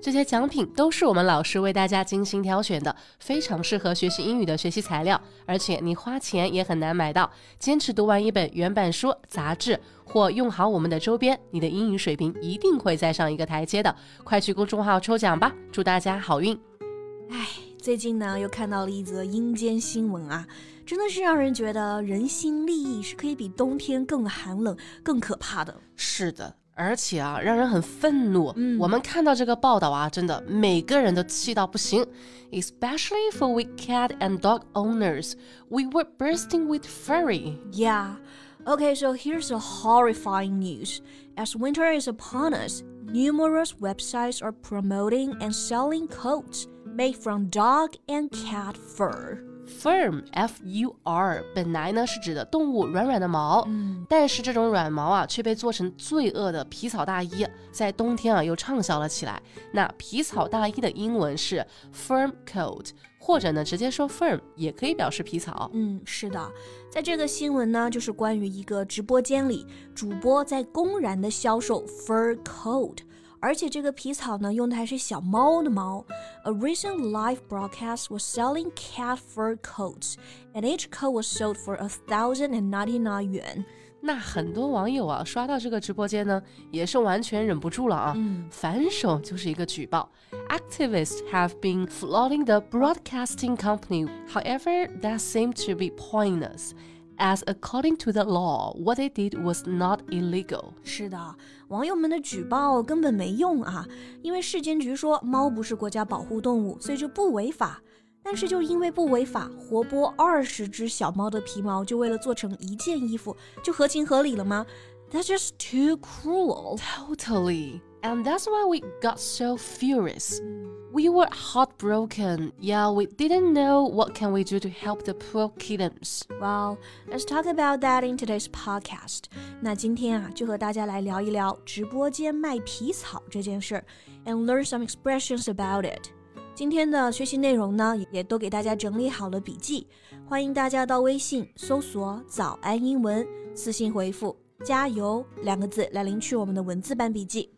这些奖品都是我们老师为大家精心挑选的，非常适合学习英语的学习材料，而且你花钱也很难买到。坚持读完一本原版书、杂志，或用好我们的周边，你的英语水平一定会再上一个台阶的。快去公众号抽奖吧，祝大家好运！哎，最近呢又看到了一则阴间新闻啊，真的是让人觉得人心利益是可以比冬天更寒冷、更可怕的。是的。而且啊，让人很愤怒。嗯，我们看到这个报道啊，真的每个人都气到不行。Especially for we cat and dog owners, we were bursting with fury. Yeah. Okay, so here's the horrifying news. As winter is upon us, numerous websites are promoting and selling coats made from dog and cat fur. Firm, F-U-R，本来呢是指的动物软软的毛，嗯， 但是这种软毛啊却被做成罪恶的皮草大衣，在冬天啊又畅销了起来。那皮草大衣的英文是 firm coat，或者呢直接说 firm 也可以表示皮草。嗯，是的，在这个新闻呢就是关于一个直播间里主播在公然的销售 fur coat。而且这个皮草呢，用的还是小猫的毛。A recent live broadcast was selling cat fur coats, and each coat was sold for a thousand and ninety nine yuan. 那很多网友啊，刷到这个直播间呢，也是完全忍不住了啊，嗯、反手就是一个举报。Activists have been flooding the broadcasting company. However, that seemed to be pointless as according to the law, what they did was not illegal. 是的，网友们的举报根本没用啊，因为市监局说猫不是国家保护动物，所以就不违法。但是就因为不违法，活剥二十只小猫的皮毛，就为了做成一件衣服，就合情合理了吗？That's just too cruel. Totally. And that's why we got so furious. We were heartbroken. Yeah, we didn't know what can we do to help the poor kittens. Well, let's talk about that in today's podcast. 那今天啊，就和大家来聊一聊直播间卖皮草这件事儿，and learn some expressions about it. 今天的学习内容呢，也都给大家整理好了笔记，欢迎大家到微信搜索“早安英文”，私信回复“加油”两个字来领取我们的文字版笔记。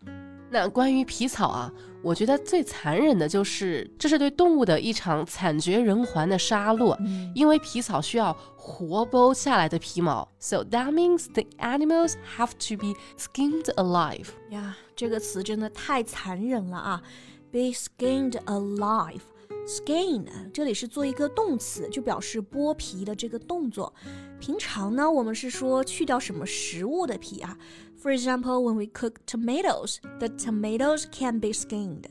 那关于皮草啊，我觉得最残忍的就是，这是对动物的一场惨绝人寰的杀戮。嗯、因为皮草需要活剥下来的皮毛，so that means the animals have to be skinned alive。呀，这个词真的太残忍了啊 ！Be skinned alive。Skin 这里是做一个动词，就表示剥皮的这个动作。平常呢，我们是说去掉什么食物的皮啊？For example, when we cook tomatoes, the tomatoes can be skinned.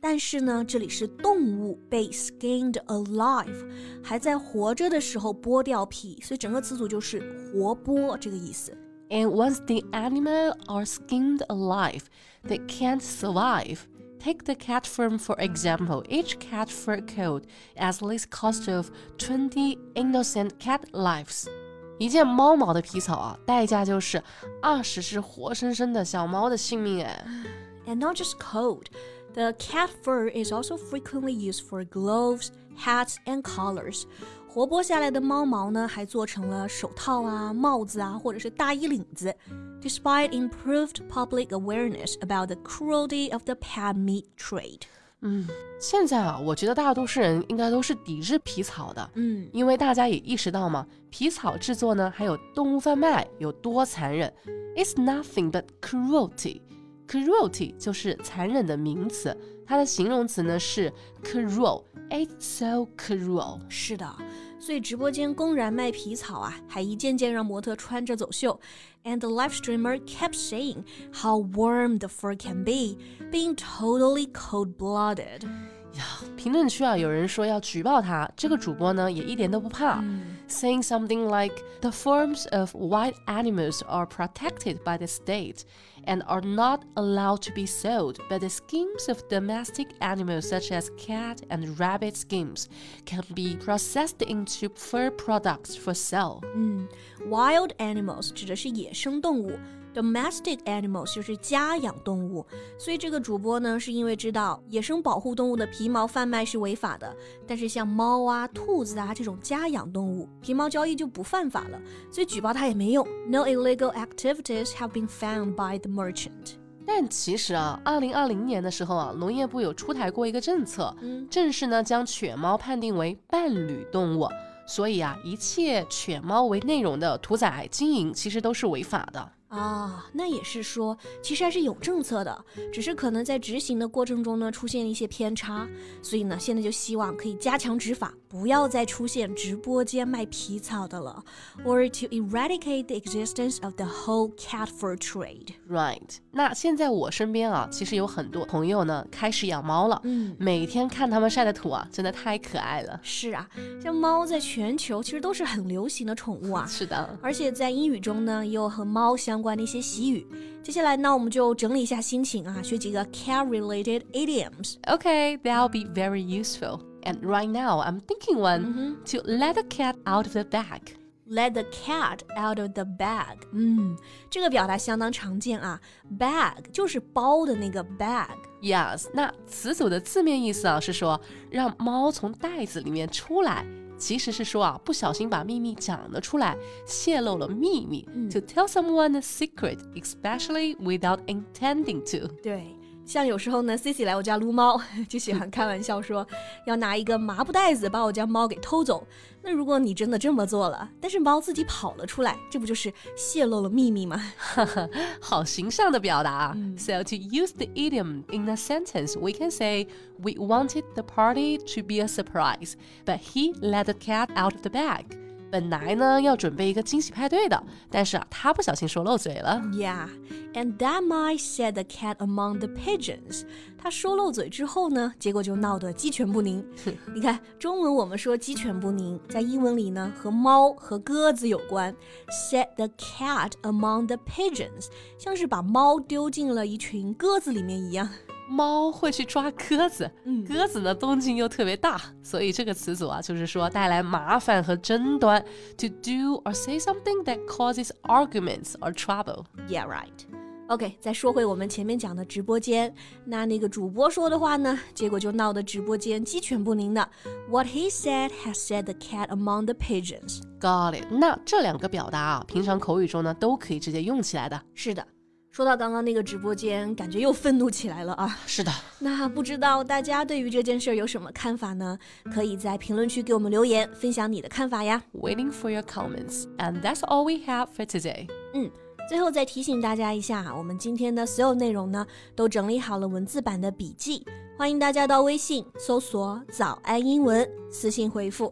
但是呢，这里是动物被 skinned alive，还在活着的时候剥掉皮，所以整个词组就是活剥这个意思。And once the animal are skinned alive, they can't survive. Take the cat fur for example. Each cat fur coat has least cost of 20 innocent cat lives. 一件猫毛的皮草啊，代价就是二十只活生生的小猫的性命哎。And not just coat, the cat fur is also frequently used for gloves, hats, and collars. 活剥下来的猫毛呢，还做成了手套啊、帽子啊，或者是大衣领子。Despite improved public awareness about the cruelty of the pet meat trade. 嗯，现在啊，我觉得大多数人应该都是抵制皮草的。嗯，因为大家也意识到嘛，皮草制作呢，还有动物贩卖有多残忍。It's nothing but cruelty. Cruelty 就是残忍的名词，它的形容词呢是 cruel. It's so cruel. 是的。所以直播间公然卖皮草啊，还一件件让模特穿着走秀。And the live streamer kept saying how warm the fur can be, being totally cold-blooded. 呀，评论区啊，有人说要举报他，这个主播呢也一点都不怕。 saying something like the forms of wild animals are protected by the state and are not allowed to be sold, but the skins of domestic animals such as cat and rabbit skins can be processed into fur products for sale. 嗯，wild animals 指的是野生动物。 Domestic animals 就是家养动物，所以这个主播呢，是因为知道野生保护动物的皮毛贩卖是违法的，但是像猫啊、兔子啊这种家养动物，皮毛交易就不犯法了，所以举报他也没用。No illegal activities have been found by the merchant。但其实啊，二零二零年的时候啊，农业部有出台过一个政策，嗯正式呢将犬猫判定为伴侣动物，所以啊，一切犬猫为内容的屠宰经营其实都是违法的。啊，那也是说，其实还是有政策的，只是可能在执行的过程中呢，出现了一些偏差，所以呢，现在就希望可以加强执法，不要再出现直播间卖皮草的了，or to eradicate the existence of the whole cat fur trade. Right？那现在我身边啊，其实有很多朋友呢开始养猫了，嗯，每天看他们晒的图啊，真的太可爱了。是啊，像猫在全球其实都是很流行的宠物啊。是的，而且在英语中呢，也有和猫相。关的一些习语。接下来呢，我们就整理一下心情啊，学几个 cat-related idioms. Okay, that'll be very useful. And right now, I'm thinking one mm -hmm. to let the cat out of the bag. Let the cat out of the bag. 嗯，这个表达相当常见啊。Bag 就是包的那个 bag。Yes，那词组的字面意思啊是说让猫从袋子里面出来。 其实是说啊，不小心把秘密讲了出来，泄露了秘密。To tell someone a secret, especially without intending to。对。像有时候呢，Cici 来我家撸猫，就喜欢开玩笑说要拿一个麻布袋子把我家猫给偷走。那如果你真的这么做了，但是猫自己跑了出来，这不就是泄露了秘密吗？好形象的表达啊！So to use the idiom in a sentence, we can say we wanted the party to be a surprise, but he let the cat out of the bag. 本来呢要准备一个惊喜派对的，但是啊，他不小心说漏嘴了。Yeah, and that might set the cat among the pigeons. 他说漏嘴之后呢，结果就闹得鸡犬不宁。你看，中文我们说鸡犬不宁，在英文里呢和猫和鸽子有关。Set the cat among the pigeons，像是把猫丢进了一群鸽子里面一样。猫会去抓鸽子，鸽子呢动静又特别大，所以这个词组啊，就是说带来麻烦和争端。To do or say something that causes arguments or trouble. Yeah, right. OK，再说回我们前面讲的直播间，那那个主播说的话呢，结果就闹得直播间鸡犬不宁的。What he said has set the cat among the pigeons. Got it？那这两个表达啊，平常口语中呢都可以直接用起来的。是的。说到刚刚那个直播间，感觉又愤怒起来了啊！是的，那不知道大家对于这件事有什么看法呢？可以在评论区给我们留言，分享你的看法呀。Waiting for your comments, and that's all we have for today. 嗯，最后再提醒大家一下，我们今天的所有内容呢，都整理好了文字版的笔记，欢迎大家到微信搜索“早安英文”，私信回复。